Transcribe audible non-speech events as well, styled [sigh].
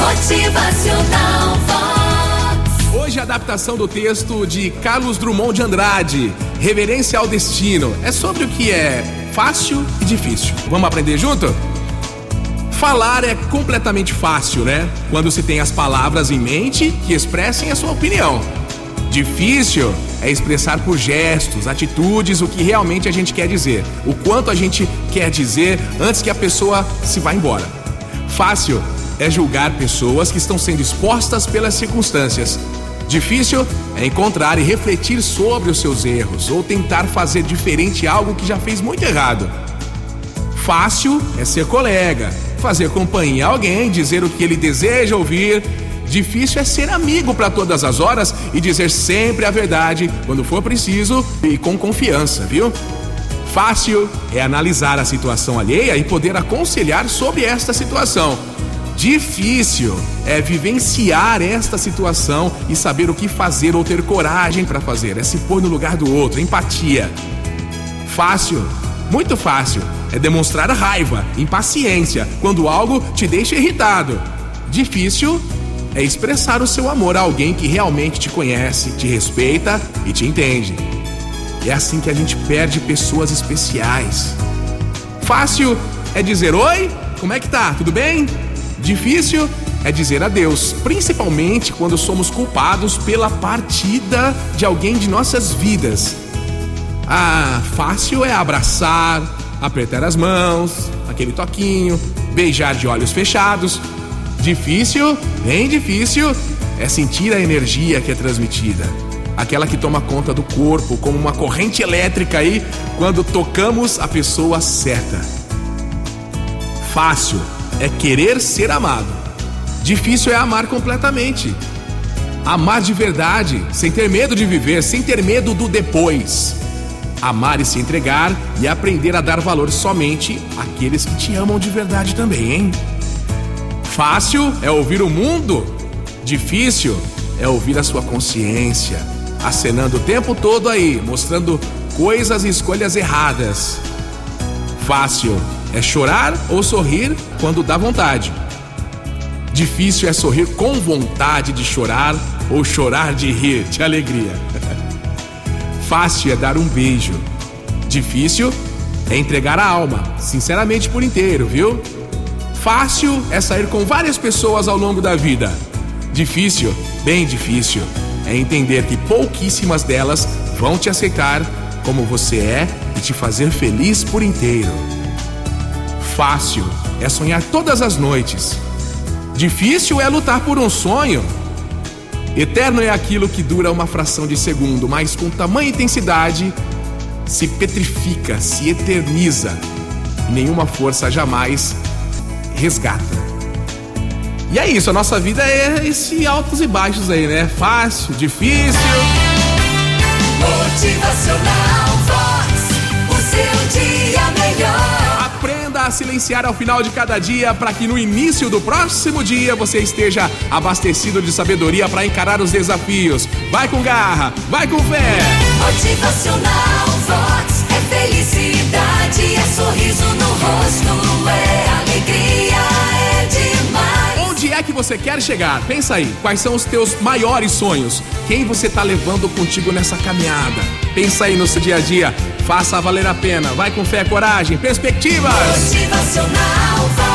Motivacional. Hoje a adaptação do texto de Carlos Drummond de Andrade, Reverência ao Destino, é sobre o que é fácil e difícil. Vamos aprender junto? Falar é completamente fácil, né? Quando se tem as palavras em mente que expressem a sua opinião. Difícil é expressar por gestos, atitudes o que realmente a gente quer dizer, o quanto a gente quer dizer antes que a pessoa se vá embora. Fácil é julgar pessoas que estão sendo expostas pelas circunstâncias. Difícil é encontrar e refletir sobre os seus erros ou tentar fazer diferente algo que já fez muito errado. Fácil é ser colega, fazer companhia a alguém, dizer o que ele deseja ouvir. Difícil é ser amigo para todas as horas e dizer sempre a verdade quando for preciso e com confiança, viu? Fácil é analisar a situação alheia e poder aconselhar sobre esta situação. Difícil é vivenciar esta situação e saber o que fazer ou ter coragem para fazer, é se pôr no lugar do outro, empatia. Fácil, muito fácil, é demonstrar raiva, impaciência, quando algo te deixa irritado. Difícil é expressar o seu amor a alguém que realmente te conhece, te respeita e te entende. É assim que a gente perde pessoas especiais. Fácil é dizer oi, como é que tá? Tudo bem? Difícil é dizer adeus, principalmente quando somos culpados pela partida de alguém de nossas vidas. Ah, fácil é abraçar, apertar as mãos, aquele toquinho, beijar de olhos fechados. Difícil, bem difícil, é sentir a energia que é transmitida. Aquela que toma conta do corpo, como uma corrente elétrica aí, quando tocamos a pessoa certa. Fácil é querer ser amado. Difícil é amar completamente. Amar de verdade, sem ter medo de viver, sem ter medo do depois. Amar e se entregar e aprender a dar valor somente àqueles que te amam de verdade também, hein? Fácil é ouvir o mundo, difícil é ouvir a sua consciência, acenando o tempo todo aí, mostrando coisas e escolhas erradas. Fácil é chorar ou sorrir quando dá vontade. Difícil é sorrir com vontade de chorar ou chorar de rir, de alegria. [laughs] Fácil é dar um beijo. Difícil é entregar a alma, sinceramente por inteiro, viu? Fácil é sair com várias pessoas ao longo da vida. Difícil, bem difícil, é entender que pouquíssimas delas vão te aceitar como você é e te fazer feliz por inteiro. Fácil é sonhar todas as noites. Difícil é lutar por um sonho. Eterno é aquilo que dura uma fração de segundo, mas com tamanha intensidade se petrifica, se eterniza. Nenhuma força jamais resgata. E é isso, a nossa vida é esse altos e baixos aí, né? Fácil, difícil. Silenciar ao final de cada dia para que no início do próximo dia você esteja abastecido de sabedoria para encarar os desafios. Vai com garra, vai com fé. Motivacional é que você quer chegar? Pensa aí, quais são os teus maiores sonhos? Quem você está levando contigo nessa caminhada? Pensa aí no seu dia a dia, faça valer a pena. Vai com fé, coragem, perspectivas. Motivacional